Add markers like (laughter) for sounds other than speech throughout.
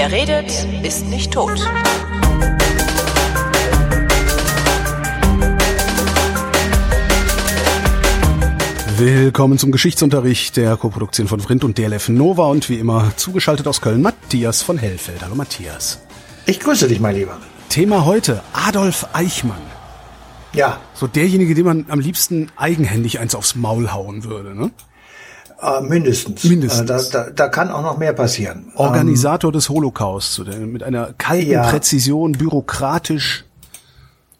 Wer redet, ist nicht tot. Willkommen zum Geschichtsunterricht der Koproduktion von Vrindt und DLF Nova und wie immer zugeschaltet aus Köln Matthias von Hellfeld. Hallo Matthias. Ich grüße dich, mein Lieber. Thema heute Adolf Eichmann. Ja. So derjenige, dem man am liebsten eigenhändig eins aufs Maul hauen würde, ne? Äh, mindestens. Mindestens. Äh, da, da, da kann auch noch mehr passieren. Organisator ähm, des Holocaust, mit einer kalten Ja. Präzision, bürokratisch.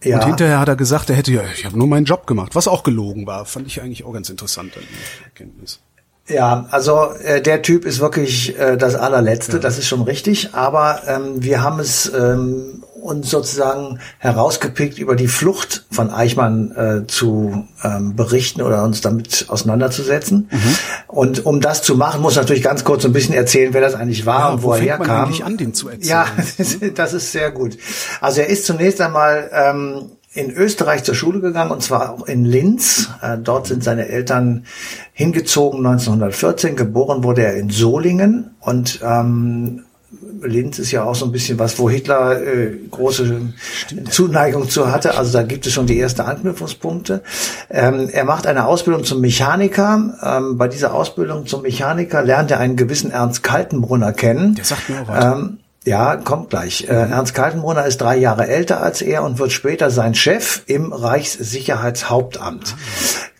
ja. Und hinterher hat er gesagt, er hätte ja, ich habe nur meinen Job gemacht, was auch gelogen war. Fand ich eigentlich auch ganz interessant die Erkenntnis. Ja, also äh, der Typ ist wirklich äh, das allerletzte, das ist schon richtig. Aber ähm, wir haben es ähm, uns sozusagen herausgepickt, über die Flucht von Eichmann äh, zu ähm, berichten oder uns damit auseinanderzusetzen. Mhm. Und um das zu machen, muss ich natürlich ganz kurz ein bisschen erzählen, wer das eigentlich war Ja, und wo wo er herkam. eigentlich an, den zu erzählen? Ja, (laughs) das ist sehr gut. Also er ist zunächst einmal ähm, in Österreich zur Schule gegangen und zwar auch in Linz. Äh, dort sind seine Eltern hingezogen 1914. Geboren wurde er in Solingen und ähm, Linz ist ja auch so ein bisschen was, wo Hitler äh, große Zuneigung zu hatte. Also da gibt es schon die ersten Anknüpfungspunkte. Ähm, er macht eine Ausbildung zum Mechaniker. Ähm, bei dieser Ausbildung zum Mechaniker lernt er einen gewissen Ernst Kaltenbrunner kennen. Der sagt mir auch was. Ähm, ja, kommt gleich. Äh, Ernst Kaltenbrunner ist drei Jahre älter als er und wird später sein Chef im Reichssicherheitshauptamt.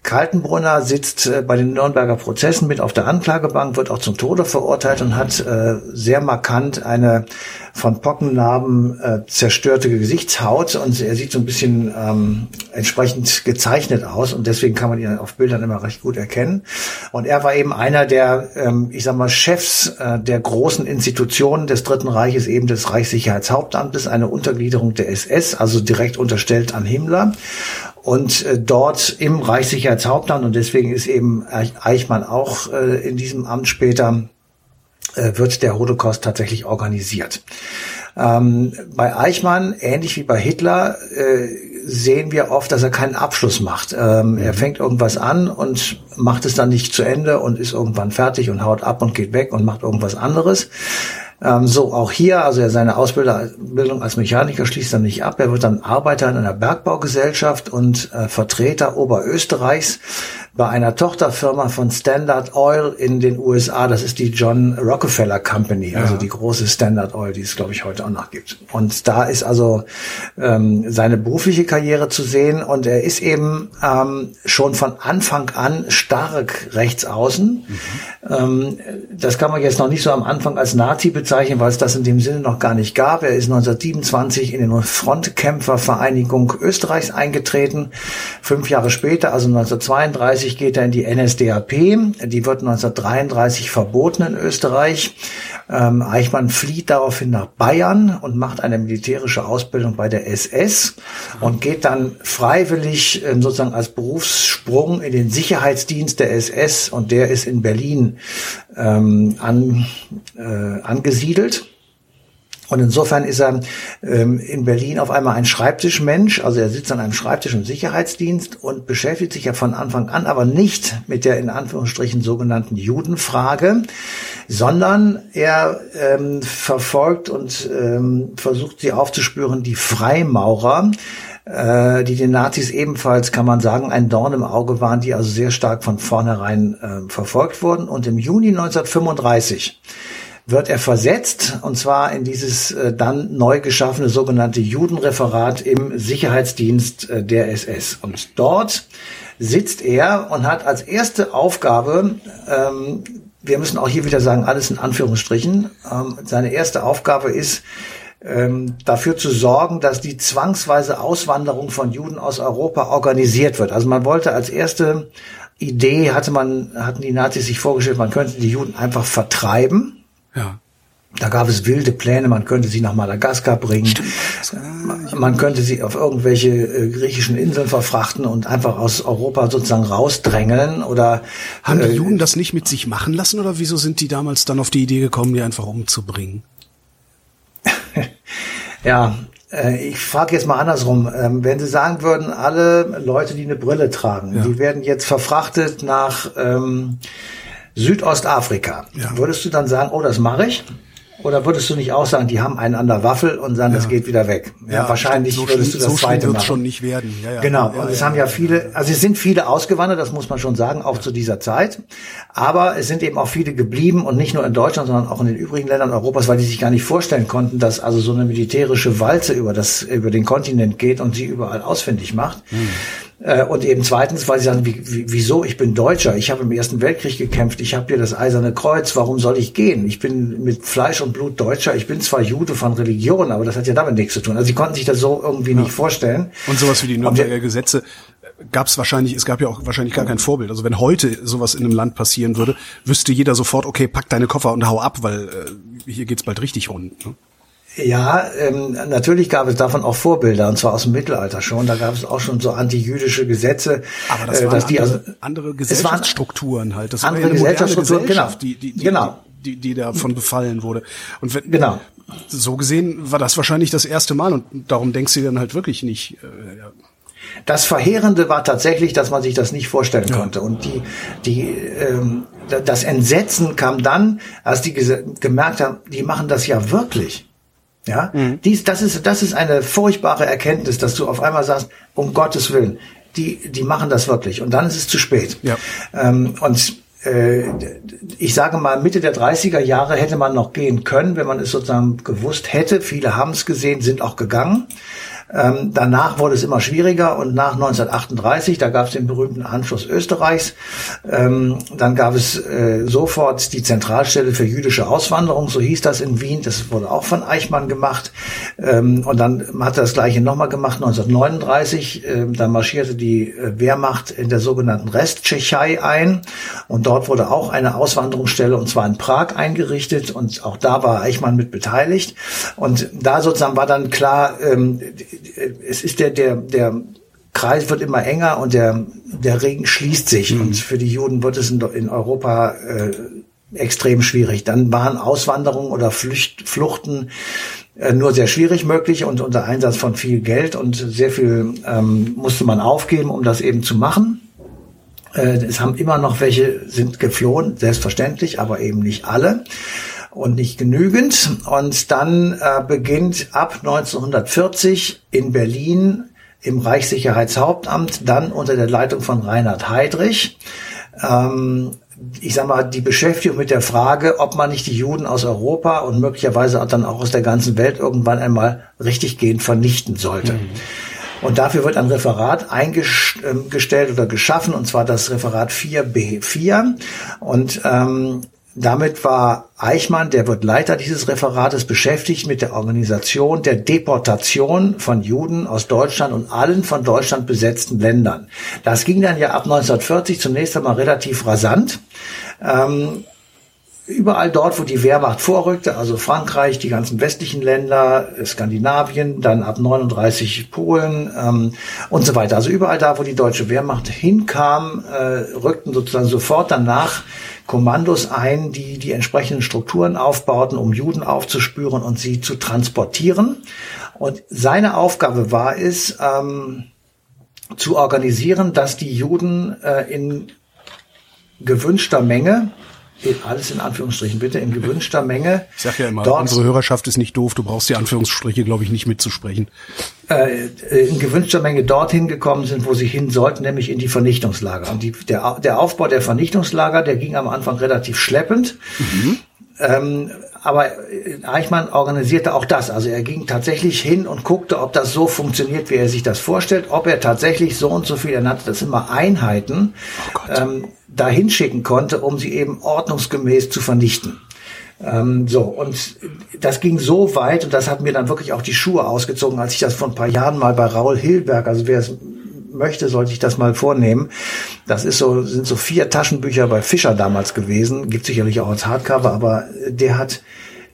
Kaltenbrunner sitzt äh, bei den Nürnberger Prozessen mit auf der Anklagebank, wird auch zum Tode verurteilt und hat äh, sehr markant eine von Pockennarben äh, zerstörte Gesichtshaut und er sieht so ein bisschen ähm, entsprechend gezeichnet aus und deswegen kann man ihn auf Bildern immer recht gut erkennen. Und er war eben einer der, ähm, ich sag mal, Chefs äh, der großen Institutionen des Dritten Reiches, eben des Reichssicherheitshauptamtes, eine Untergliederung der SS, also direkt unterstellt an Himmler. Und äh, dort im Reichssicherheitshauptamt, und deswegen ist eben Eich- Eichmann auch äh, in diesem Amt später, äh, wird der Holocaust tatsächlich organisiert. Ähm, bei Eichmann, ähnlich wie bei Hitler, äh, sehen wir oft, dass er keinen Abschluss macht. Ähm, Er fängt irgendwas an und macht es dann nicht zu Ende und ist irgendwann fertig und haut ab und geht weg und macht irgendwas anderes. Ähm, so auch hier, also er seine Ausbildung als Mechaniker schließt dann nicht ab. Er wird dann Arbeiter in einer Bergbaugesellschaft und äh, Vertreter Oberösterreichs bei einer Tochterfirma von Standard Oil in den USA. Das ist die John Rockefeller Company, also die große Standard Oil, die es glaube ich heute auch noch gibt. Und da ist also ähm, seine berufliche Karriere zu sehen und er ist eben ähm, schon von Anfang an stark rechts außen. Ähm, das kann man jetzt noch nicht so am Anfang als Nazi bezeichnen, weil es das in dem Sinne noch gar nicht gab. Er ist 1927 in den Frontkämpfervereinigung Österreichs eingetreten. Fünf Jahre später, also 1932, geht er in die NSDAP. Die wird 1933 verboten in Österreich. Ähm, Eichmann flieht daraufhin nach Bayern und macht eine militärische Ausbildung bei der SS und geht dann freiwillig ähm, sozusagen als Berufssprung in den Sicherheitsdienst der SS und der ist in Berlin ähm, an, äh, angesiedelt. Und insofern ist er ähm, in Berlin auf einmal ein Schreibtischmensch, also er sitzt an einem Schreibtisch im Sicherheitsdienst und beschäftigt sich ja von Anfang an aber nicht mit der in Anführungsstrichen sogenannten Judenfrage, sondern er ähm, verfolgt und ähm, versucht sie aufzuspüren, die Freimaurer, äh, die den Nazis ebenfalls, kann man sagen, ein Dorn im Auge waren, die also sehr stark von vornherein äh, verfolgt wurden. Und im Juni 1935 wird er versetzt, und zwar in dieses äh, dann neu geschaffene sogenannte Judenreferat im Sicherheitsdienst äh, der SS. Und dort sitzt er und hat als erste Aufgabe, ähm, wir müssen auch hier wieder sagen, alles in Anführungsstrichen, ähm, seine erste Aufgabe ist, ähm, dafür zu sorgen, dass die zwangsweise Auswanderung von Juden aus Europa organisiert wird. Also man wollte als erste Idee, hatte man, hatten die Nazis sich vorgestellt, man könnte die Juden einfach vertreiben. Ja. Da gab es wilde Pläne, man könnte sie nach Madagaskar bringen. Man- Man könnte sie auf irgendwelche äh, griechischen Inseln verfrachten und einfach aus Europa sozusagen rausdrängeln oder Haben die äh, Juden das nicht mit sich machen lassen oder wieso sind die damals dann auf die Idee gekommen, die einfach umzubringen? (laughs) Ja, äh, ich frage jetzt mal andersrum. Ähm, wenn Sie sagen würden, alle Leute, die eine Brille tragen, Ja. die werden jetzt verfrachtet nach ähm, Südostafrika, Ja. würdest du dann sagen, oh, das mache ich? Oder würdest du nicht auch sagen, die haben einen an der Waffel und sagen, das geht wieder weg? Ja, wahrscheinlich so würdest du das so zweite machen. schon nicht werden. Ja, ja. Genau, Ja, und es ja, haben ja viele, also es sind viele ausgewandert, das muss man schon sagen, auch zu dieser Zeit. Aber es sind eben auch viele geblieben und nicht nur in Deutschland, sondern auch in den übrigen Ländern Europas, weil die sich gar nicht vorstellen konnten, dass also so eine militärische Walze über das, über den Kontinent geht und sie überall ausfindig macht. Äh, Und eben zweitens, weil sie sagen, wie, wie, wieso? Ich bin Deutscher, ich habe im Ersten Weltkrieg gekämpft, ich habe hier das Eiserne Kreuz, warum soll ich gehen? Ich bin mit Fleisch und Blut Deutscher, ich bin zwar Jude von Religion, aber das hat ja damit nichts zu tun. Also sie konnten sich das so irgendwie nicht vorstellen. Und sowas wie die Nürnberger Gesetze gab es wahrscheinlich, es gab ja auch wahrscheinlich gar kein Vorbild. Also wenn heute sowas in einem Land passieren würde, wüsste jeder sofort, okay, pack deine Koffer und hau ab, weil äh, hier geht's bald richtig rund. Ne? Ja, ähm, natürlich gab es davon auch Vorbilder, und zwar aus dem Mittelalter schon. Da gab es auch schon so antijüdische Gesetze, Aber das äh, waren dass die andere, also, andere Gesellschaftsstrukturen halt. Das andere war ja eine Gesellschaftsstrukturen, Gesellschaft, genau. die, die, die, Genau. die, die, davon befallen wurde. Und wenn, Genau. so gesehen war das wahrscheinlich das erste Mal und darum denkst du dann halt wirklich nicht. Äh, ja. Das Verheerende war tatsächlich, dass man sich das nicht vorstellen konnte. Und die, die, ähm, da- das Entsetzen kam dann, als die gemerkt haben, die machen das ja wirklich. Ja, dies, das ist, das ist eine furchtbare Erkenntnis, dass du auf einmal sagst, um Gottes Willen, die, die machen das wirklich. Und dann ist es zu spät. Ja. Ähm, und äh, ich sage mal, Mitte der 30er Jahre hätte man noch gehen können, wenn man es sozusagen gewusst hätte. Viele haben es gesehen, sind auch gegangen. Ähm, danach wurde es immer schwieriger und nach 1938, da gab es den berühmten Anschluss Österreichs, ähm, dann gab es äh, sofort die Zentralstelle für jüdische Auswanderung, so hieß das in Wien, das wurde auch von Eichmann gemacht ähm, und dann hat er das gleiche nochmal gemacht 1939, ähm, da marschierte die äh, Wehrmacht in der sogenannten Resttschechei ein und dort wurde auch eine Auswanderungsstelle und zwar in Prag eingerichtet und auch da war Eichmann mit beteiligt und da sozusagen war dann klar, ähm, es ist der, der, der Kreis wird immer enger und der, der Regen schließt sich. Und für die Juden wird es in, in Europa äh, extrem schwierig. Dann waren Auswanderungen oder Flücht, Fluchten äh, nur sehr schwierig möglich und unter Einsatz von viel Geld und sehr viel ähm, musste man aufgeben, um das eben zu machen. Äh, es haben immer noch welche sind geflohen, selbstverständlich, aber eben nicht alle und nicht genügend. Und dann äh, beginnt ab 1940 in Berlin im Reichssicherheitshauptamt, dann unter der Leitung von Reinhard Heydrich, ähm, ich sag mal, die Beschäftigung mit der Frage, ob man nicht die Juden aus Europa und möglicherweise dann auch aus der ganzen Welt irgendwann einmal richtiggehend vernichten sollte. Und dafür wird ein Referat eingestellt oder geschaffen, und zwar das Referat 4b4. Und ähm, damit war Eichmann, der wird Leiter dieses Referates, beschäftigt mit der Organisation der Deportation von Juden aus Deutschland und allen von Deutschland besetzten Ländern. Das ging dann ja ab 1940 zunächst einmal relativ rasant. Ähm, überall dort, wo die Wehrmacht vorrückte, also Frankreich, die ganzen westlichen Länder, Skandinavien, dann ab 39 Polen ähm, und so weiter. Also überall da, wo die deutsche Wehrmacht hinkam, äh, rückten sozusagen sofort danach Kommandos ein, die die entsprechenden Strukturen aufbauten, um Juden aufzuspüren und sie zu transportieren. Und seine Aufgabe war es, ähm, zu organisieren, dass die Juden äh, in gewünschter Menge, alles in Anführungsstrichen bitte, in gewünschter Menge. Ich sag ja immer, dort, unsere Hörerschaft ist nicht doof, du brauchst die Anführungsstriche, glaube ich, nicht mitzusprechen. äh, in gewünschter Menge dorthin gekommen sind, wo sie hin sollten, nämlich in die Vernichtungslager. Und die, der, der Aufbau der Vernichtungslager, der ging am Anfang relativ schleppend. Ähm, aber Eichmann organisierte auch das. Also er ging tatsächlich hin und guckte, ob das so funktioniert, wie er sich das vorstellt, ob er tatsächlich so und so viel, er nannte das immer Einheiten, ähm, dahin schicken konnte, um sie eben ordnungsgemäß zu vernichten. Ähm, so, und das ging so weit, und das hat mir dann wirklich auch die Schuhe ausgezogen, als ich das vor ein paar Jahren mal bei Raul Hilberg, also wer es möchte, sollte ich das mal vornehmen. Das ist so, sind so vier Taschenbücher bei Fischer damals gewesen, gibt sicherlich auch als Hardcover, aber der hat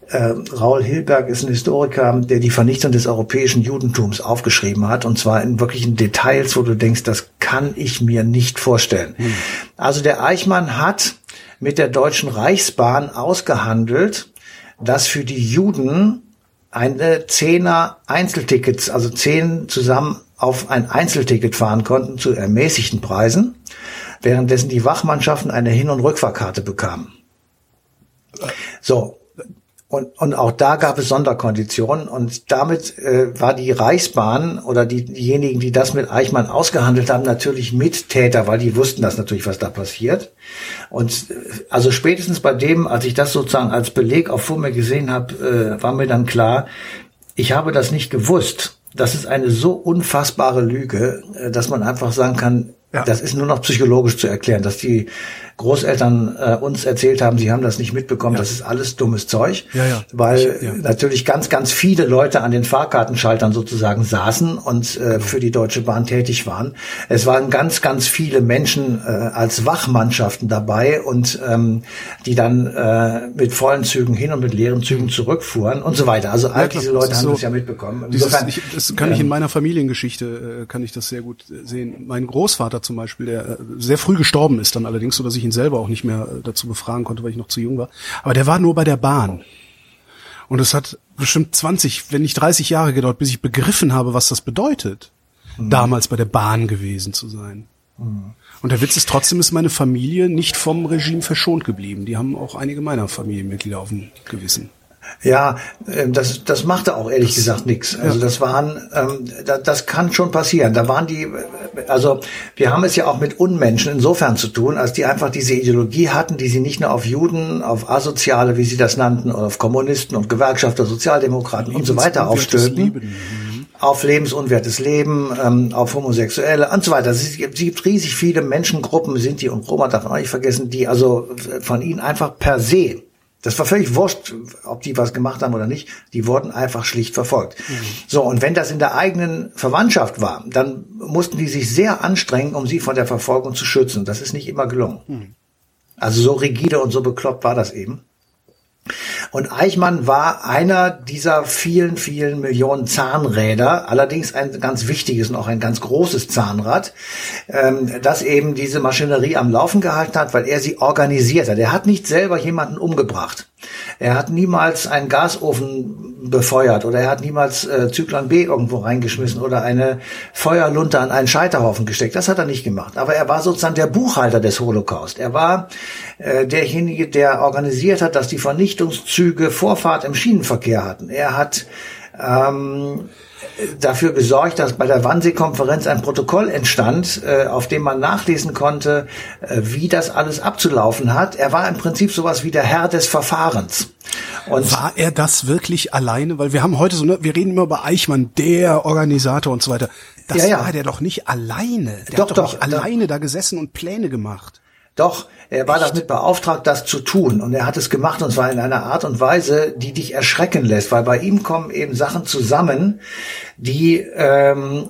äh, Raul Hilberg ist ein Historiker, der die Vernichtung des europäischen Judentums aufgeschrieben hat, und zwar in wirklichen Details, wo du denkst, das kann ich mir nicht vorstellen. Also der Eichmann hat mit der Deutschen Reichsbahn ausgehandelt, dass für die Juden eine Zehner Einzeltickets, also zehn zusammen auf ein Einzelticket fahren konnten zu ermäßigten Preisen, währenddessen die Wachmannschaften eine Hin- und Rückfahrkarte bekamen. So. Und, und auch da gab es Sonderkonditionen und damit äh, war die Reichsbahn oder die, diejenigen, die das mit Eichmann ausgehandelt haben, natürlich Mittäter, weil die wussten das natürlich, was da passiert. Und äh, also spätestens bei dem, als ich das sozusagen als Beleg auch vor mir gesehen habe, äh, war mir dann klar, ich habe das nicht gewusst. Das ist eine so unfassbare Lüge, äh, dass man einfach sagen kann, ja. das ist nur noch psychologisch zu erklären, dass die Großeltern äh, uns erzählt haben, sie haben das nicht mitbekommen, ja. das ist alles dummes Zeug, ja, ja. weil ich, natürlich ganz, ganz viele Leute an den Fahrkartenschaltern sozusagen saßen und äh, genau. für die Deutsche Bahn tätig waren. Es waren ganz, ganz viele Menschen äh, als Wachmannschaften dabei und ähm, die dann äh, mit vollen Zügen hin und mit leeren Zügen zurückfuhren und so weiter. Also all diese Leute haben so, das ja mitbekommen. Dieses, ich, das kann ich in ähm, meiner Familiengeschichte, äh, kann ich das sehr gut sehen. Mein Großvater zum Beispiel, der äh, sehr früh gestorben ist dann allerdings, so dass ich ihn selber auch nicht mehr äh, dazu befragen konnte, weil ich noch zu jung war. Aber der war nur bei der Bahn. Und es hat bestimmt 20, wenn nicht 30 Jahre gedauert, bis ich begriffen habe, was das bedeutet, mhm. damals bei der Bahn gewesen zu sein. Mhm. Und der Witz ist trotzdem, ist meine Familie nicht vom Regime verschont geblieben. Die haben auch einige meiner Familienmitglieder auf dem Gewissen. Ja, ähm, das, das machte auch ehrlich gesagt nichts. Also das waren, ähm, das, das kann schon passieren. Da waren die, also wir haben es ja auch mit Unmenschen insofern zu tun, als die einfach diese Ideologie hatten, die sie nicht nur auf Juden, auf Asoziale, wie sie das nannten, oder auf Kommunisten und Gewerkschafter, Sozialdemokraten und so weiter aufstülpen. Mhm. Auf lebensunwertes Leben, ähm, auf Homosexuelle und so weiter. Es gibt riesig viele Menschengruppen, sind die und Roma darf man auch nicht vergessen, die also von ihnen einfach per se das war völlig wurscht, ob die was gemacht haben oder nicht. Die wurden einfach schlicht verfolgt. Mhm. So, und wenn das in der eigenen Verwandtschaft war, dann mussten die sich sehr anstrengen, um sie von der Verfolgung zu schützen. Das ist nicht immer gelungen. Mhm. Also so rigide und so bekloppt war das eben. Und Eichmann war einer dieser vielen, vielen Millionen Zahnräder, allerdings ein ganz wichtiges und auch ein ganz großes Zahnrad, ähm, das eben diese Maschinerie am Laufen gehalten hat, weil er sie organisiert hat. Er hat nicht selber jemanden umgebracht. Er hat niemals einen Gasofen befeuert oder er hat niemals äh, Zyklon B irgendwo reingeschmissen oder eine Feuerlunte an einen Scheiterhaufen gesteckt. Das hat er nicht gemacht. Aber er war sozusagen der Buchhalter des Holocaust. Er war äh, derjenige, der organisiert hat, dass die Vernichtungszüge Vorfahrt im Schienenverkehr hatten. Er hat ähm, dafür gesorgt, dass bei der Wannsee-Konferenz ein Protokoll entstand, äh, auf dem man nachlesen konnte, äh, wie das alles abzulaufen hat. Er war im Prinzip sowas wie der Herr des Verfahrens. Und war er das wirklich alleine? Weil wir haben heute so, ne, wir reden immer über Eichmann, der Organisator und so weiter. Das ja, ja. war der doch nicht alleine. Der doch, hat doch, doch nicht alleine da gesessen und Pläne gemacht. Doch, er war Echt? damit beauftragt, das zu tun. Und er hat es gemacht und zwar in einer Art und Weise, die dich erschrecken lässt, weil bei ihm kommen eben Sachen zusammen, die ähm,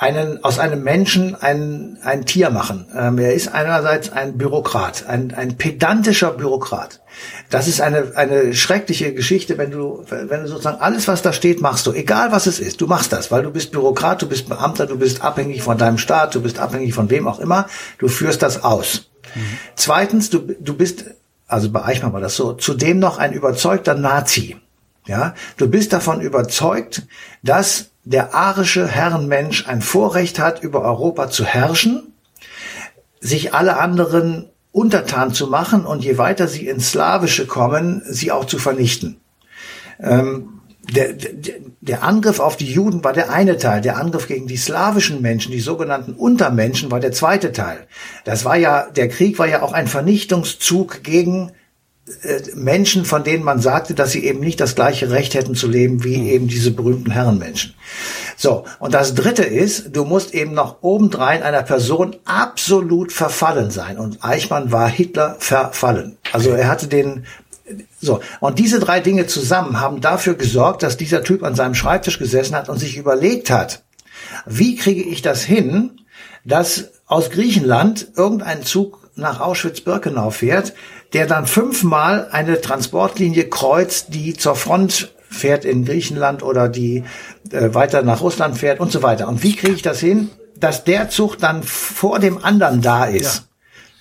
einen aus einem Menschen ein, ein Tier machen. Ähm, er ist einerseits ein Bürokrat, ein, ein pedantischer Bürokrat. Das ist eine, eine schreckliche Geschichte, wenn du, wenn du sozusagen alles, was da steht, machst du, egal was es ist, du machst das, weil du bist Bürokrat, du bist Beamter, du bist abhängig von deinem Staat, du bist abhängig von wem auch immer, du führst das aus. Mhm. Zweitens, du, du bist, also bei Eichmann war das so, zudem noch ein überzeugter Nazi. Ja, du bist davon überzeugt, dass der arische Herrenmensch ein Vorrecht hat, über Europa zu herrschen, sich alle anderen untertan zu machen und je weiter sie ins Slawische kommen, sie auch zu vernichten. Ähm, der, der, der Angriff auf die Juden war der eine Teil, der Angriff gegen die slawischen Menschen, die sogenannten Untermenschen, war der zweite Teil. Das war ja, der Krieg war ja auch ein Vernichtungszug gegen äh, Menschen, von denen man sagte, dass sie eben nicht das gleiche Recht hätten zu leben wie hm. eben diese berühmten Herrenmenschen. So, und das dritte ist, du musst eben noch obendrein einer Person absolut verfallen sein. Und Eichmann war Hitler verfallen. Also er hatte den so, und diese drei Dinge zusammen haben dafür gesorgt, dass dieser Typ an seinem Schreibtisch gesessen hat und sich überlegt hat, wie kriege ich das hin, dass aus Griechenland irgendein Zug nach Auschwitz-Birkenau fährt, der dann fünfmal eine Transportlinie kreuzt, die zur Front fährt in Griechenland oder die äh, weiter nach Russland fährt und so weiter. Und wie kriege ich das hin, dass der Zug dann vor dem anderen da ist? Ja.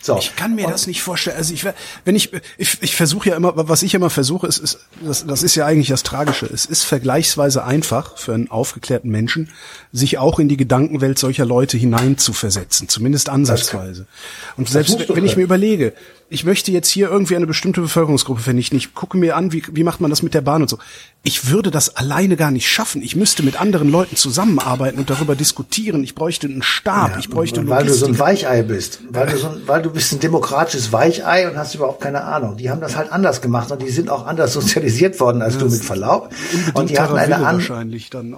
So. Ich kann mir und das nicht vorstellen. Also ich, wenn ich, ich, ich versuche ja immer, was ich immer versuche, ist, ist das, das ist ja eigentlich das Tragische. Es ist vergleichsweise einfach für einen aufgeklärten Menschen, sich auch in die Gedankenwelt solcher Leute hineinzuversetzen, zumindest ansatzweise. Und selbst wenn ich mir überlege, ich möchte jetzt hier irgendwie eine bestimmte Bevölkerungsgruppe vernichten. Ich gucke mir an, wie, wie macht man das mit der Bahn und so. Ich würde das alleine gar nicht schaffen. Ich müsste mit anderen Leuten zusammenarbeiten und darüber diskutieren. Ich bräuchte einen Stab, Ja, ich bräuchte weil du so ein Logistik. Weichei bist, weil du so ein, weil du bist ein demokratisches Weichei und hast überhaupt keine Ahnung. Die haben das halt anders gemacht und die sind auch anders (laughs) sozialisiert worden als du mit Verlaub. Und die hatten eine, an,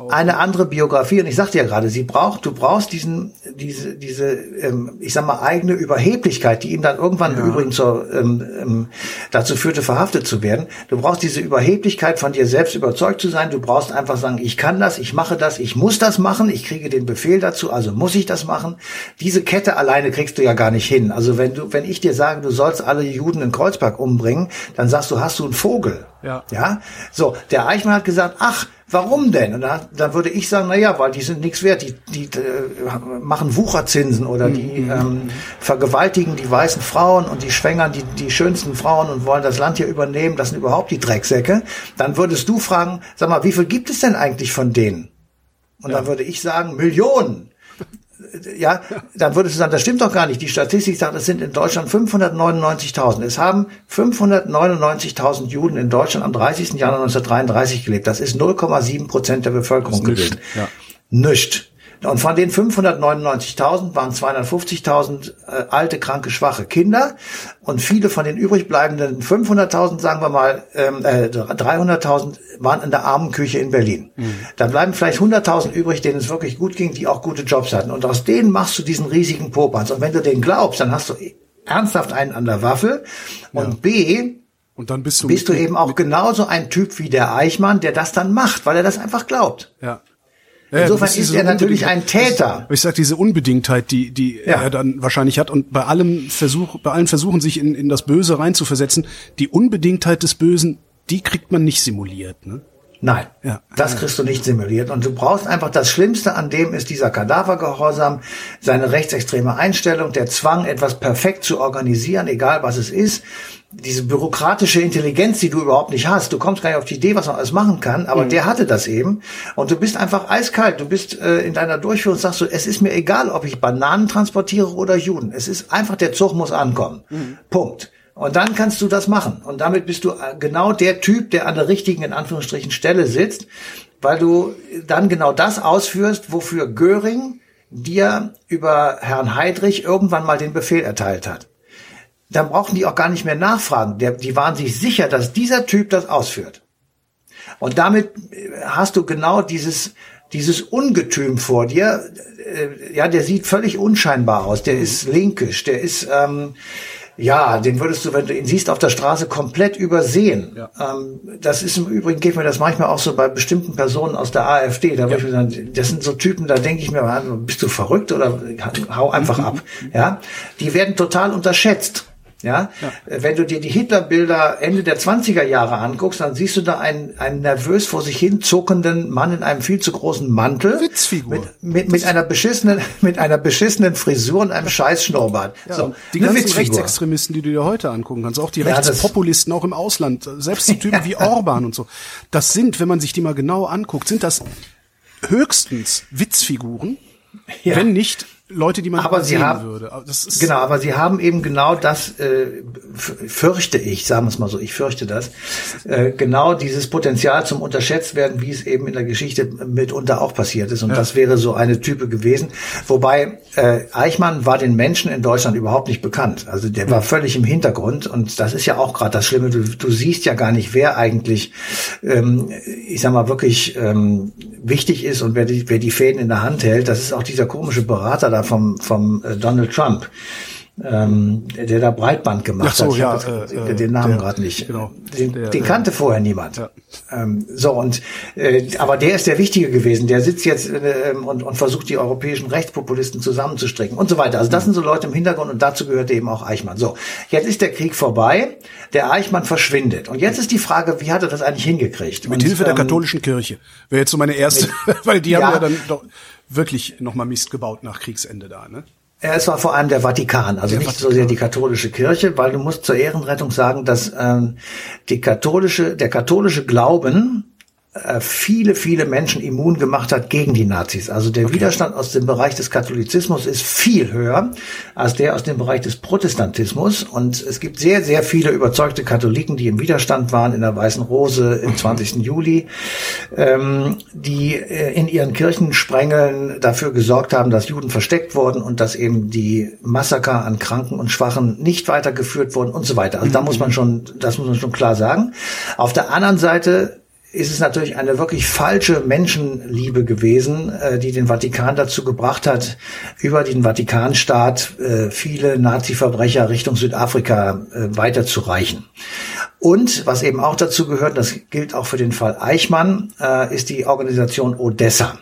eine andere Biografie und ich sagte ja gerade, sie braucht, du brauchst diesen, diese, diese, ähm, ich sag mal eigene Überheblichkeit, die ihm dann irgendwann im Übrigen zur, ähm, ähm, dazu führte, verhaftet zu werden. Du brauchst diese Überheblichkeit, von dir selbst überzeugt zu sein. Du brauchst einfach sagen, ich kann das, ich mache das, ich muss das machen, ich kriege den Befehl dazu, also muss ich das machen. Diese Kette alleine kriegst du ja gar nicht hin. Also wenn du, wenn ich dir sage, du sollst alle Juden in Kreuzberg umbringen, dann sagst du, hast du einen Vogel. Ja. Ja. So, der Eichmann hat gesagt, ach, warum denn? Und dann, dann würde ich sagen, na ja, weil die sind nichts wert, die, die äh, machen Wucherzinsen oder die ähm, vergewaltigen die weißen Frauen und die schwängern die, die schönsten Frauen und wollen das Land hier übernehmen, das sind überhaupt die Drecksäcke. Dann würdest du fragen, sag mal, wie viel gibt es denn eigentlich von denen? Und dann würde ich sagen, Millionen. Ja, dann würdest du sagen, das stimmt doch gar nicht. Die Statistik sagt, es sind in Deutschland 599.000. Es haben 599.000 Juden in Deutschland am 30. Januar 1933 gelebt. Das ist 0,7 Prozent der Bevölkerung gewesen. ja. Nischt. Und von den 599.000 waren 250.000 äh, alte, kranke, schwache Kinder. Und viele von den übrig bleibenden 500.000, sagen wir mal, ähm, äh, 300.000 waren in der Armenküche in Berlin. Da bleiben vielleicht 100.000 übrig, denen es wirklich gut ging, die auch gute Jobs hatten. Und aus denen machst du diesen riesigen Popanz. Und wenn du den glaubst, dann hast du ernsthaft einen an der Waffel. Und B, Und dann bist du bist du eben auch genauso ein Typ wie der Eichmann, der das dann macht, weil er das einfach glaubt. Ja. Insofern das ist er natürlich ein Täter. Ich sag diese Unbedingtheit, die die Ja. er dann wahrscheinlich hat und bei allem Versuch, bei allen Versuchen, sich in, in das Böse reinzuversetzen, die Unbedingtheit des Bösen, die kriegt man nicht simuliert. Ne? Nein, Ja. das kriegst du nicht simuliert. Und du brauchst einfach, das Schlimmste an dem ist dieser Kadavergehorsam, seine rechtsextreme Einstellung, der Zwang, etwas perfekt zu organisieren, egal was es ist. Diese bürokratische Intelligenz, die du überhaupt nicht hast. Du kommst gar nicht auf die Idee, was man alles machen kann, aber der hatte das eben. Und du bist einfach eiskalt. Du bist äh, in deiner Durchführung, sagst du, es ist mir egal, ob ich Bananen transportiere oder Juden. Es ist einfach, der Zug muss ankommen. Punkt. Und dann kannst du das machen. Und damit bist du äh, genau der Typ, der an der richtigen, in Anführungsstrichen, Stelle sitzt, weil du dann genau das ausführst, wofür Göring dir über Herrn Heydrich irgendwann mal den Befehl erteilt hat. Dann brauchten die auch gar nicht mehr nachfragen. Der, die waren sich sicher, dass dieser Typ das ausführt. Und damit äh, hast du genau dieses, dieses Ungetüm vor dir. Äh, Ja, der sieht völlig unscheinbar aus. Der ist linkisch. Der ist, ähm, ja, den würdest du, wenn du ihn siehst auf der Straße, komplett übersehen. Ja. Ähm, das ist im Übrigen, geht mir das manchmal auch so bei bestimmten Personen aus der AfD. Da würde ich mir sagen, das sind so Typen, da denke ich mir, bist du verrückt oder hau einfach ab. Ja, die werden total unterschätzt. Ja? Äh, wenn du dir die Hitlerbilder Ende der 20er Jahre anguckst, dann siehst du da einen, einen nervös vor sich hin zuckenden Mann in einem viel zu großen Mantel. Witzfigur. Mit, mit, mit einer beschissenen, (laughs) mit einer beschissenen Frisur und einem scheiß Schnurrbart. so, Die ganzen Witzfigur. Rechtsextremisten, die du dir heute angucken kannst, auch die Ja, Rechtspopulisten auch im Ausland, selbst so Typen (laughs) wie Orban und so, das sind, wenn man sich die mal genau anguckt, sind das höchstens Witzfiguren, Ja. wenn nicht Leute, die man Aber sie sehen haben- würde. Genau, aber sie haben eben genau das, äh, fürchte ich, sagen wir es mal so, ich fürchte das, äh, genau dieses Potenzial zum unterschätzt werden, wie es eben in der Geschichte mitunter auch passiert ist. Und das wäre so eine Type gewesen. Wobei äh, Eichmann war den Menschen in Deutschland überhaupt nicht bekannt. Also der war völlig im Hintergrund. Und das ist ja auch gerade das Schlimme. Du, du siehst ja gar nicht, wer eigentlich, ähm, ich sag mal, wirklich ähm, wichtig ist und wer die, wer die Fäden in der Hand hält. Das ist auch dieser komische Berater da Uh, vom, vom äh, uh, Donald Trump. Ähm, der, der da Breitband gemacht Ach so, hat. Ich ja, jetzt äh, den Namen der- gerade nicht. genau. Den, Der, den äh, kannte vorher niemand. ja. Ähm, so und äh, aber der ist der Wichtige gewesen. Der sitzt jetzt äh, und, und versucht die europäischen Rechtspopulisten zusammenzustricken und so weiter. Also das sind so Leute im Hintergrund und dazu gehört eben auch Eichmann. So, jetzt ist der Krieg vorbei. Der Eichmann verschwindet und jetzt ist die Frage, wie hat er das eigentlich hingekriegt? mit und, Hilfe der ähm, katholischen Kirche. Wäre jetzt so meine erste, (laughs) weil die Ja. haben ja dann doch wirklich nochmal Mist gebaut nach Kriegsende da, ne? Ja, es war vor allem der Vatikan, also Der nicht so Vatikan. sehr die katholische Kirche, weil du musst zur Ehrenrettung sagen, dass ähm, die katholische, der katholische Glauben viele, viele Menschen immun gemacht hat gegen die Nazis. Also der okay. Widerstand aus dem Bereich des Katholizismus ist viel höher als der aus dem Bereich des Protestantismus. Und es gibt sehr, sehr viele überzeugte Katholiken, die im Widerstand waren in der Weißen Rose im 20. Juli, ähm, die äh, in ihren Kirchensprengeln dafür gesorgt haben, dass Juden versteckt wurden und dass eben die Massaker an Kranken und Schwachen nicht weitergeführt wurden und so weiter. Also da muss man schon, das muss man schon klar sagen. Auf der anderen Seite ist es natürlich eine wirklich falsche Menschenliebe gewesen, äh, die den Vatikan dazu gebracht hat, über den Vatikanstaat äh, viele Nazi-Verbrecher Richtung Südafrika äh, weiterzureichen. Und was eben auch dazu gehört, das gilt auch für den Fall Eichmann, äh, ist die Organisation Odessa.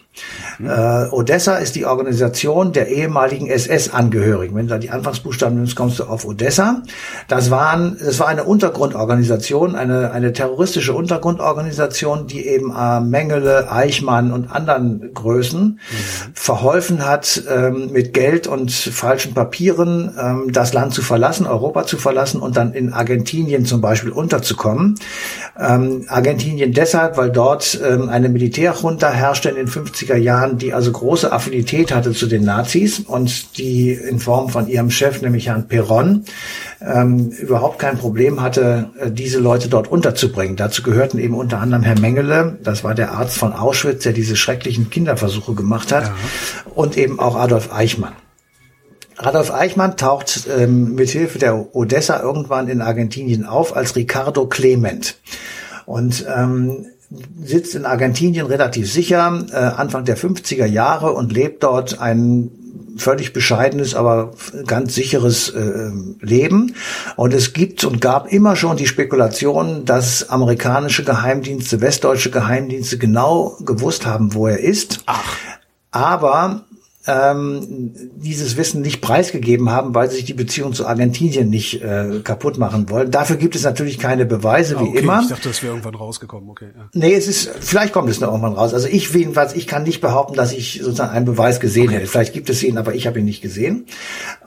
Äh, Odessa ist die Organisation der ehemaligen SS-Angehörigen. Wenn du da die Anfangsbuchstaben nimmst, kommst du auf Odessa. Das waren, das war eine Untergrundorganisation, eine, eine terroristische Untergrundorganisation, die eben äh, Mengele, Eichmann und anderen Größen mhm. verholfen hat, ähm, mit Geld und falschen Papieren ähm, das Land zu verlassen, Europa zu verlassen und dann in Argentinien zum Beispiel unterzukommen. Ähm, Argentinien deshalb, weil dort ähm, eine Militärjunta herrschte in den 50er Jahren, die also große Affinität hatte zu den Nazis und die in Form von ihrem Chef, nämlich Herrn Perron, ähm, überhaupt kein Problem hatte, äh, diese Leute dort unterzubringen. Dazu gehörten eben unter anderem Herr Mengele, das war der Arzt von Auschwitz, der diese schrecklichen Kinderversuche gemacht hat, ja. und eben auch Adolf Eichmann. Adolf Eichmann taucht ähm, mithilfe der Odessa irgendwann in Argentinien auf als Ricardo Clement. Und ähm, sitzt in Argentinien relativ sicher, äh, Anfang der 50er Jahre und lebt dort ein völlig bescheidenes, aber ganz sicheres äh, Leben. Und es gibt und gab immer schon die Spekulation, dass amerikanische Geheimdienste, westdeutsche Geheimdienste genau gewusst haben, wo er ist. Ach. Aber ähm, dieses Wissen nicht preisgegeben haben, weil sie sich die Beziehung zu Argentinien nicht äh, kaputt machen wollen. Dafür gibt es natürlich keine Beweise, ah, okay. wie immer. Ich dachte, das wäre irgendwann rausgekommen. Okay. Ja. Nee, es ist, vielleicht kommt es noch irgendwann raus. Also ich jedenfalls, ich kann nicht behaupten, dass ich sozusagen einen Beweis gesehen okay. hätte. Vielleicht gibt es ihn, aber ich habe ihn nicht gesehen.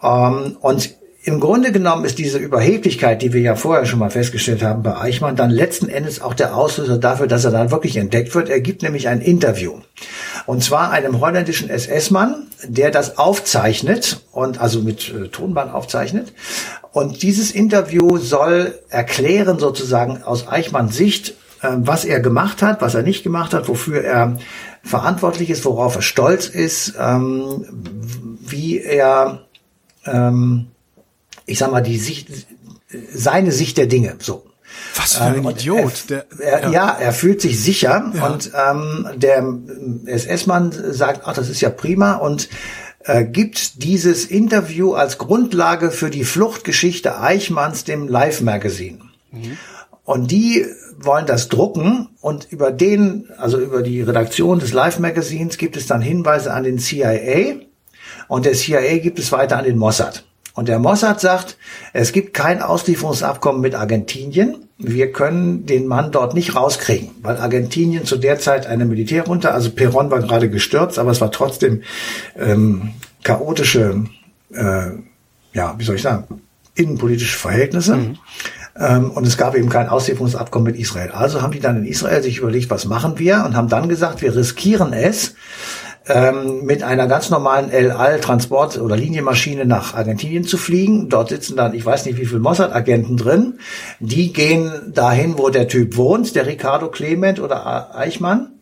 Ähm, und im Grunde genommen ist diese Überheblichkeit, die wir ja vorher schon mal festgestellt haben bei Eichmann, dann letzten Endes auch der Auslöser dafür, dass er dann wirklich entdeckt wird. Er gibt nämlich ein Interview. Und zwar einem holländischen SS-Mann, der das aufzeichnet und also mit äh, Tonband aufzeichnet. Und dieses Interview soll erklären sozusagen aus Eichmanns Sicht, äh, was er gemacht hat, was er nicht gemacht hat, wofür er verantwortlich ist, worauf er stolz ist, ähm, wie er ähm, ich sag mal, die Sicht, seine Sicht der Dinge, so. Was für ein ähm, Idiot. Er, er, ja. ja. er fühlt sich sicher ja. und ähm, der SS-Mann sagt, ach, das ist ja prima und äh, gibt dieses Interview als Grundlage für die Fluchtgeschichte Eichmanns dem Live Magazine. Mhm. Und die wollen das drucken und über den, also über die Redaktion des Live Magazins gibt es dann Hinweise an den CIA und der CIA gibt es weiter an den Mossad. Und der Mossad sagt, es gibt kein Auslieferungsabkommen mit Argentinien. Wir können den Mann dort nicht rauskriegen, weil Argentinien zu der Zeit eine Militärjunta, also Perón war gerade gestürzt, aber es war trotzdem ähm, chaotische, äh, ja, wie soll ich sagen, innenpolitische Verhältnisse. Mhm. Ähm, und es gab eben kein Auslieferungsabkommen mit Israel. Also haben die dann in Israel sich überlegt, was machen wir? Und haben dann gesagt, wir riskieren es, ähm, mit einer ganz normalen El Al Transport- oder Linienmaschine nach Argentinien zu fliegen. Dort sitzen dann, ich weiß nicht wie viele Mossad-Agenten drin. Die gehen dahin, wo der Typ wohnt, der Ricardo Clement oder Eichmann.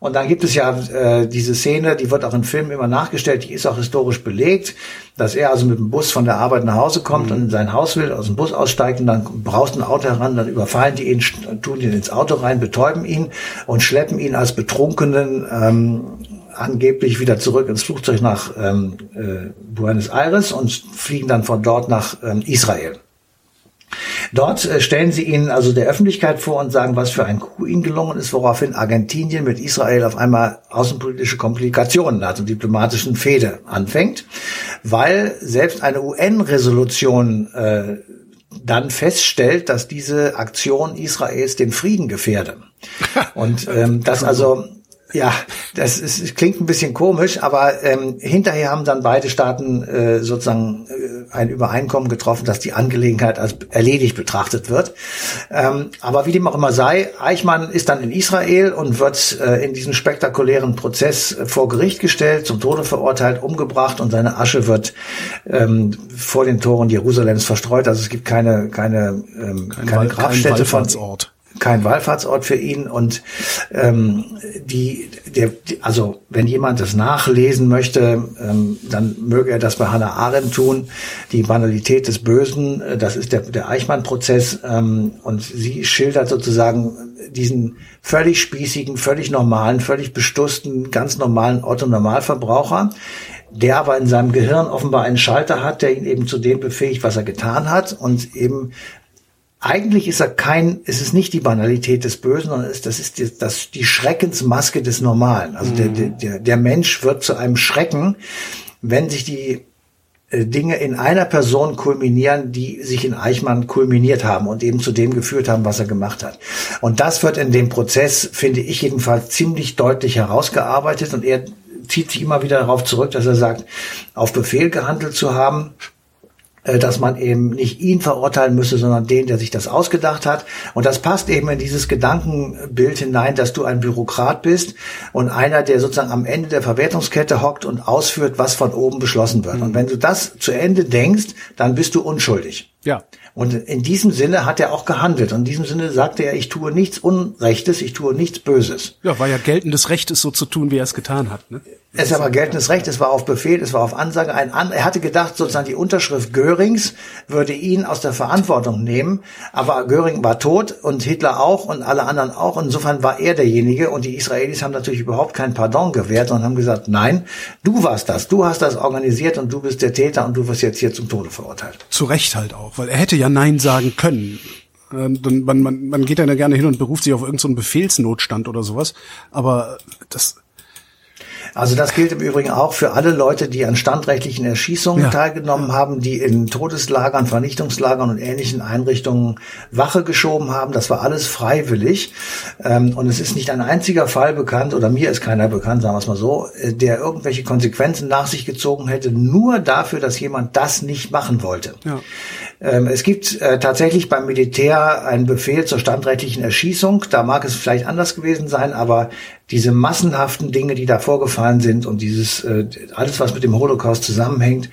Und dann gibt es ja äh, diese Szene, die wird auch in Filmen immer nachgestellt, die ist auch historisch belegt, dass er also mit dem Bus von der Arbeit nach Hause kommt mhm. und in sein Haus will, aus dem Bus aussteigt und dann braust ein Auto heran, dann überfallen die ihn, tun ihn ins Auto rein, betäuben ihn und schleppen ihn als Betrunkenen ähm, angeblich wieder zurück ins Flugzeug nach ähm, äh, Buenos Aires und fliegen dann von dort nach ähm, Israel. Dort äh, stellen sie ihn also der Öffentlichkeit vor und sagen, was für ein Coup ihnen gelungen ist, woraufhin Argentinien mit Israel auf einmal außenpolitische Komplikationen hat und diplomatischen Fehde anfängt, weil selbst eine UN-Resolution äh, dann feststellt, dass diese Aktion Israels den Frieden gefährde. (laughs) Und ähm, dass also Ja, das ist, klingt ein bisschen komisch, aber ähm, hinterher haben dann beide Staaten äh, sozusagen äh, ein Übereinkommen getroffen, dass die Angelegenheit als erledigt betrachtet wird. Ähm, aber wie dem auch immer sei, Eichmann ist dann in Israel und wird äh, in diesem spektakulären Prozess äh, vor Gericht gestellt, zum Tode verurteilt, umgebracht und seine Asche wird ähm, vor den Toren Jerusalems verstreut. Also es gibt keine keine ähm, Kein keine Grabstätte kein von. Kein Wallfahrtsort für ihn und ähm, die, der, die, also wenn jemand das nachlesen möchte, ähm, dann möge er das bei Hannah Arendt tun. Die Banalität des Bösen, äh, das ist der, der Eichmann-Prozess ähm, und sie schildert sozusagen diesen völlig spießigen, völlig normalen, völlig bestussten, ganz normalen Otto-Normalverbraucher, der aber in seinem Gehirn offenbar einen Schalter hat, der ihn eben zu dem befähigt, was er getan hat und eben eigentlich ist er kein, es ist nicht die Banalität des Bösen, sondern es- das ist die, das, die Schreckensmaske des Normalen. Also der, der, der, der Mensch wird zu einem Schrecken, wenn sich die äh, Dinge in einer Person kulminieren, die sich in Eichmann kulminiert haben und eben zu dem geführt haben, was er gemacht hat. Und das wird in dem Prozess, finde ich jedenfalls, ziemlich deutlich herausgearbeitet und er zieht sich immer wieder darauf zurück, dass er sagt, auf Befehl gehandelt zu haben, dass man eben nicht ihn verurteilen müsse, sondern den, der sich das ausgedacht hat. Und das passt eben in dieses Gedankenbild hinein, dass du ein Bürokrat bist und einer, der sozusagen am Ende der Verwertungskette hockt und ausführt, was von oben beschlossen wird. Und wenn du das zu Ende denkst, dann bist du unschuldig. Ja. Und in diesem Sinne hat er auch gehandelt. Und in diesem Sinne sagte er, ich tue nichts Unrechtes, ich tue nichts Böses. Ja, war ja geltendes Recht, es so zu tun, wie er es getan hat. Ne? Es aber geltendes Recht, es war auf Befehl, es war auf Ansage. Ein An er hatte gedacht, sozusagen die Unterschrift Görings würde ihn aus der Verantwortung nehmen, aber Göring war tot und Hitler auch und alle anderen auch. Und insofern war er derjenige und die Israelis haben natürlich überhaupt kein Pardon gewährt und haben gesagt, nein, du warst das, du hast das organisiert und du bist der Täter und du wirst jetzt hier zum Tode verurteilt. Zu Recht halt auch, weil er hätte ja Nein sagen können. Ähm, Man, man, man geht dann ja gerne hin und beruft sich auf irgendeinen so Befehlsnotstand oder sowas. Aber das, Also das gilt im Übrigen auch für alle Leute, die an standrechtlichen Erschießungen Ja. teilgenommen haben, die in Todeslagern, Vernichtungslagern und ähnlichen Einrichtungen Wache geschoben haben. Das war alles freiwillig. Ähm, Und es ist nicht ein einziger Fall bekannt, oder mir ist keiner bekannt, sagen wir es mal so, äh, der irgendwelche Konsequenzen nach sich gezogen hätte, nur dafür, dass jemand das nicht machen wollte. Ja. Ähm, es gibt äh, tatsächlich beim Militär einen Befehl zur standrechtlichen Erschießung. Da mag es vielleicht anders gewesen sein, aber diese massenhaften Dinge, die da vorgefallen sind und dieses äh, alles, was mit dem Holocaust zusammenhängt,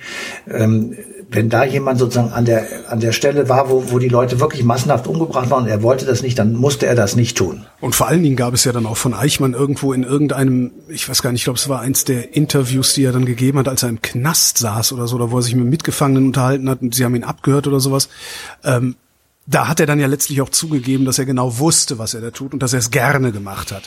ähm, wenn da jemand sozusagen an der an der Stelle war, wo, wo die Leute wirklich massenhaft umgebracht waren und er wollte das nicht, dann musste er das nicht tun. Und vor allen Dingen gab es ja dann auch von Eichmann irgendwo in irgendeinem, ich weiß gar nicht, ich glaube, es war eins der Interviews, die er dann gegeben hat, als er im Knast saß oder so, oder wo er sich mit Mitgefangenen unterhalten hat und sie haben ihn abgehört oder sowas. Ähm, da hat er dann ja letztlich auch zugegeben, dass er genau wusste, was er da tut und dass er es gerne gemacht hat.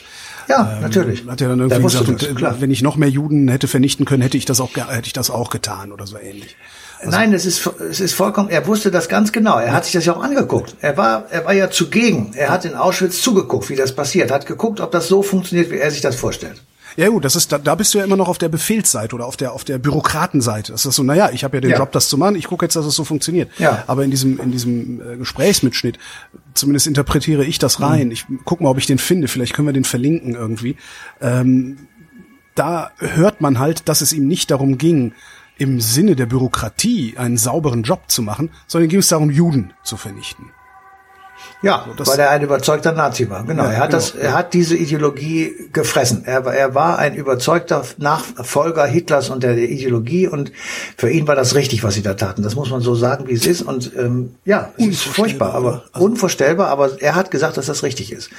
Ja, natürlich. Hat er dann irgendwie gesagt, das, äh, wenn ich noch mehr Juden hätte vernichten können, hätte ich das auch, hätte ich das auch getan oder so ähnlich. Nein, es ist, es ist vollkommen, er wusste das ganz genau. Er hat sich das ja auch angeguckt. Er war, er war ja zugegen. Er hat in Auschwitz zugeguckt, wie das passiert, hat geguckt, ob das so funktioniert, wie er sich das vorstellt. Ja gut, das ist da, da bist du ja immer noch auf der Befehlsseite oder auf der auf der Bürokratenseite. Das ist so, naja, ich habe ja den Ja. Job, das zu machen. Ich gucke jetzt, dass es so funktioniert. Ja. Aber in diesem in diesem äh, Gesprächsmitschnitt, zumindest interpretiere ich das rein. Mhm. Ich guck mal, ob ich den finde. Vielleicht können wir den verlinken irgendwie. Ähm, da hört man halt, dass es ihm nicht darum ging, im Sinne der Bürokratie einen sauberen Job zu machen, sondern ging es darum, Juden zu vernichten. Ja, das- weil er ein überzeugter Nazi war. Genau, Ja, er hat genau. das, er hat diese Ideologie gefressen. Er, war- er war ein überzeugter Nachfolger Hitlers und der, der Ideologie und für ihn war das richtig, was sie da taten. Das muss man so sagen, wie es ist. Und ähm, ja, es ist furchtbar, aber unvorstellbar. Aber er hat gesagt, dass das richtig ist.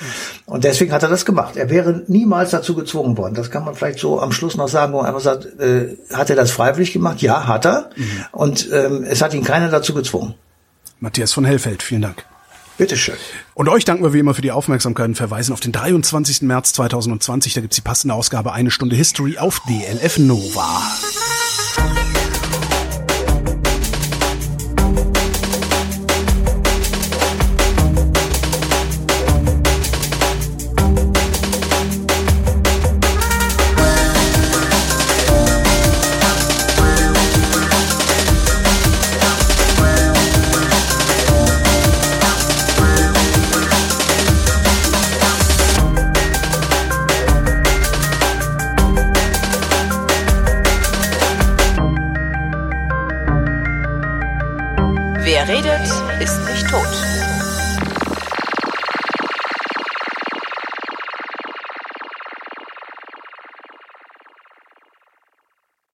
Und deswegen hat er das gemacht. Er wäre niemals dazu gezwungen worden. Das kann man vielleicht so am Schluss noch sagen, wo man einfach sagt, äh, hat er das freiwillig gemacht? Ja, hat er. Und ähm, es hat ihn keiner dazu gezwungen. Matthias von Hellfeld, vielen Dank. Bitteschön. Und euch danken wir wie immer für die Aufmerksamkeit und verweisen auf den 23. März 2020. Da gibt's die passende Ausgabe Eine Stunde History auf DLF Nova.